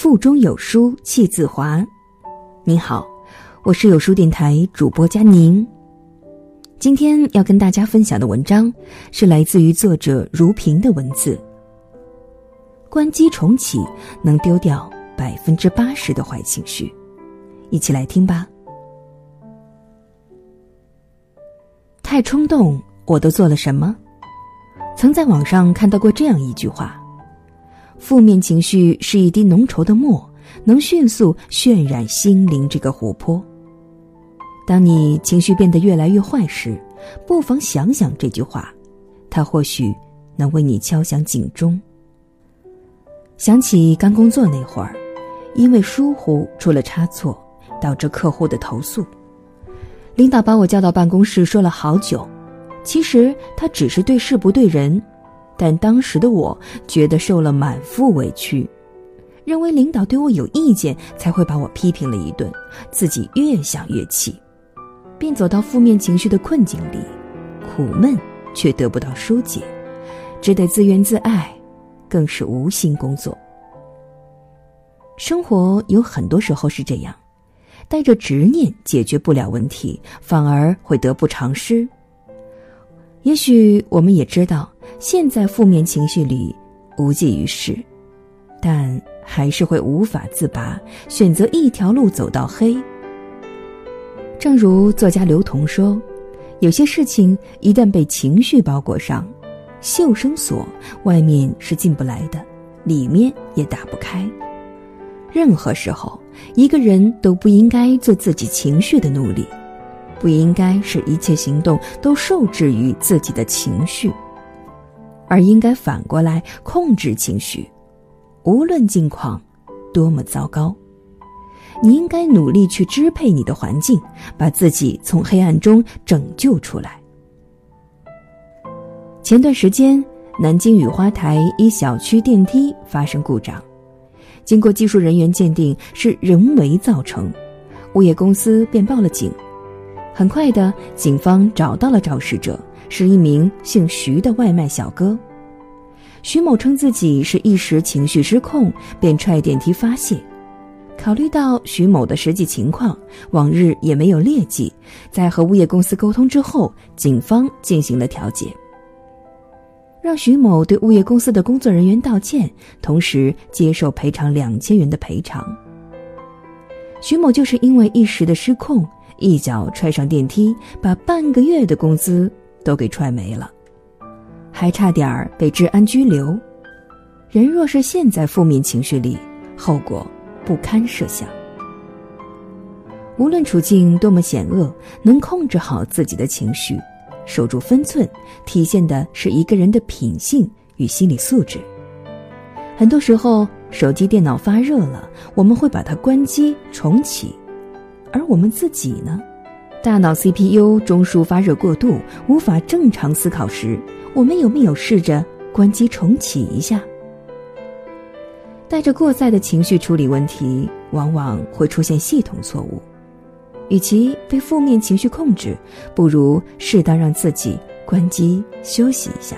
腹中有书气自华。您好，我是有书电台主播佳宁。今天要跟大家分享的文章是来自于作者如萍的文字。关机重启能丢掉百分之八十的坏情绪，一起来听吧。太冲动，我都做了什么？曾在网上看到过这样一句话。负面情绪是一滴浓稠的墨，能迅速渲染心灵这个湖泊。当你情绪变得越来越坏时，不妨想想这句话，它或许能为你敲响警钟。想起刚工作那会儿，因为疏忽出了差错，导致客户的投诉，领导把我叫到办公室说了好久。其实他只是对事不对人。但当时的我觉得受了满腹委屈，认为领导对我有意见才会把我批评了一顿，自己越想越气，便走到负面情绪的困境里，苦闷却得不到疏解，只得自怨自艾，更是无心工作。生活有很多时候是这样，带着执念解决不了问题，反而会得不偿失。也许我们也知道。现在负面情绪里无济于事，但还是会无法自拔，选择一条路走到黑。正如作家刘同说：“有些事情一旦被情绪包裹上，救生锁外面是进不来的，里面也打不开。任何时候，一个人都不应该做自己情绪的奴隶，不应该使一切行动都受制于自己的情绪。”而应该反过来控制情绪，无论境况多么糟糕，你应该努力去支配你的环境，把自己从黑暗中拯救出来。前段时间，南京雨花台一小区电梯发生故障，经过技术人员鉴定是人为造成，物业公司便报了警。很快的，警方找到了肇事者。是一名姓徐的外卖小哥，徐某称自己是一时情绪失控，便踹电梯发泄。考虑到徐某的实际情况，往日也没有劣迹，在和物业公司沟通之后，警方进行了调解，让徐某对物业公司的工作人员道歉，同时接受赔偿两千元的赔偿。徐某就是因为一时的失控，一脚踹上电梯，把半个月的工资。都给踹没了，还差点儿被治安拘留。人若是陷在负面情绪里，后果不堪设想。无论处境多么险恶，能控制好自己的情绪，守住分寸，体现的是一个人的品性与心理素质。很多时候，手机、电脑发热了，我们会把它关机重启，而我们自己呢？大脑 CPU 中枢发热过度，无法正常思考时，我们有没有试着关机重启一下？带着过载的情绪处理问题，往往会出现系统错误。与其被负面情绪控制，不如适当让自己关机休息一下，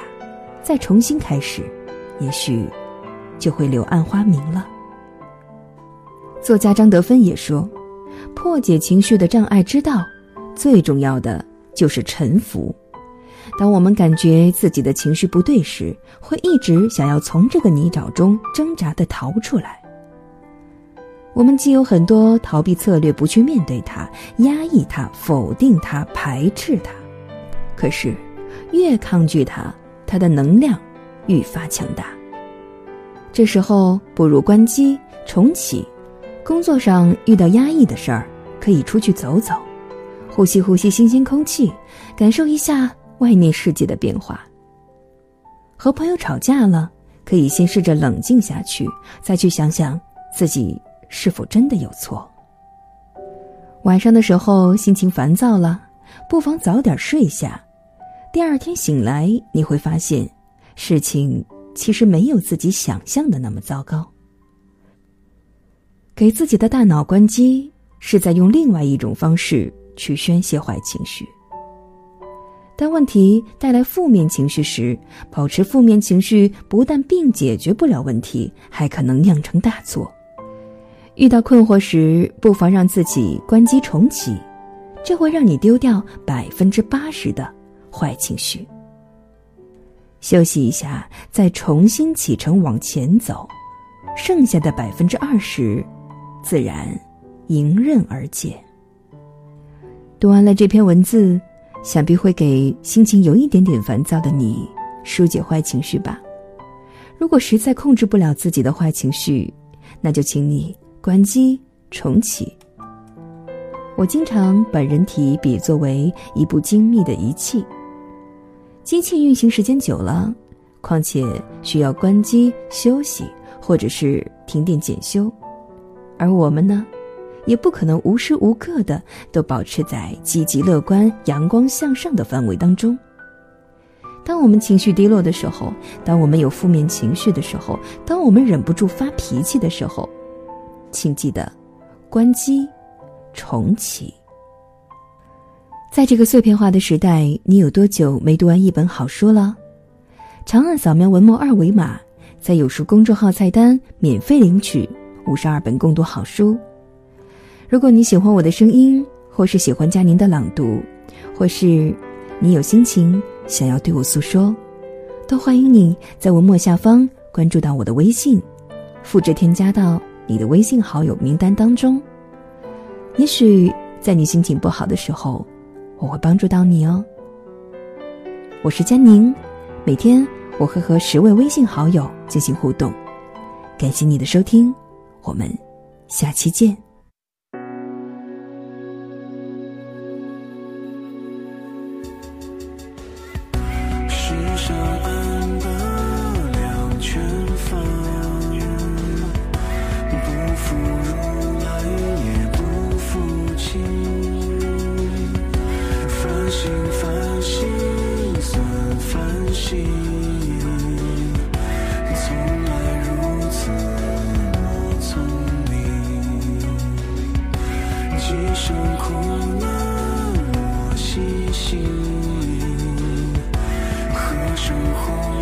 再重新开始，也许就会柳暗花明了。作家张德芬也说：“破解情绪的障碍之道。”最重要的就是臣服。当我们感觉自己的情绪不对时，会一直想要从这个泥沼中挣扎的逃出来。我们既有很多逃避策略，不去面对它，压抑它，否定它，排斥它。可是，越抗拒它，它的能量愈发强大。这时候，不如关机重启。工作上遇到压抑的事儿，可以出去走走。呼吸呼吸新鲜空气，感受一下外面世界的变化。和朋友吵架了，可以先试着冷静下去，再去想想自己是否真的有错。晚上的时候心情烦躁了，不妨早点睡下，第二天醒来你会发现，事情其实没有自己想象的那么糟糕。给自己的大脑关机，是在用另外一种方式。去宣泄坏情绪，当问题带来负面情绪时，保持负面情绪不但并解决不了问题，还可能酿成大错。遇到困惑时，不妨让自己关机重启，这会让你丢掉百分之八十的坏情绪。休息一下，再重新启程往前走，剩下的百分之二十，自然迎刃而解。读完了这篇文字，想必会给心情有一点点烦躁的你疏解坏情绪吧。如果实在控制不了自己的坏情绪，那就请你关机重启。我经常把人体比作为一部精密的仪器。机器运行时间久了，况且需要关机休息，或者是停电检修，而我们呢，也不可能无时无刻的都保持在积极乐观、阳光向上的范围当中。当我们情绪低落的时候，当我们有负面情绪的时候，当我们忍不住发脾气的时候，请记得关机重启。在这个碎片化的时代，你有多久没读完一本好书了？长按扫描文末二维码，在有书公众号菜单免费领取五十二本共读好书。如果你喜欢我的声音，或是喜欢佳宁的朗读，或是你有心情想要对我诉说，都欢迎你在文末下方关注到我的微信，复制添加到你的微信好友名单当中。也许在你心情不好的时候。我会帮助到你哦。我是佳宁，每天我会和十位微信好友进行互动。感谢你的收听，我们下期见。心，和生活。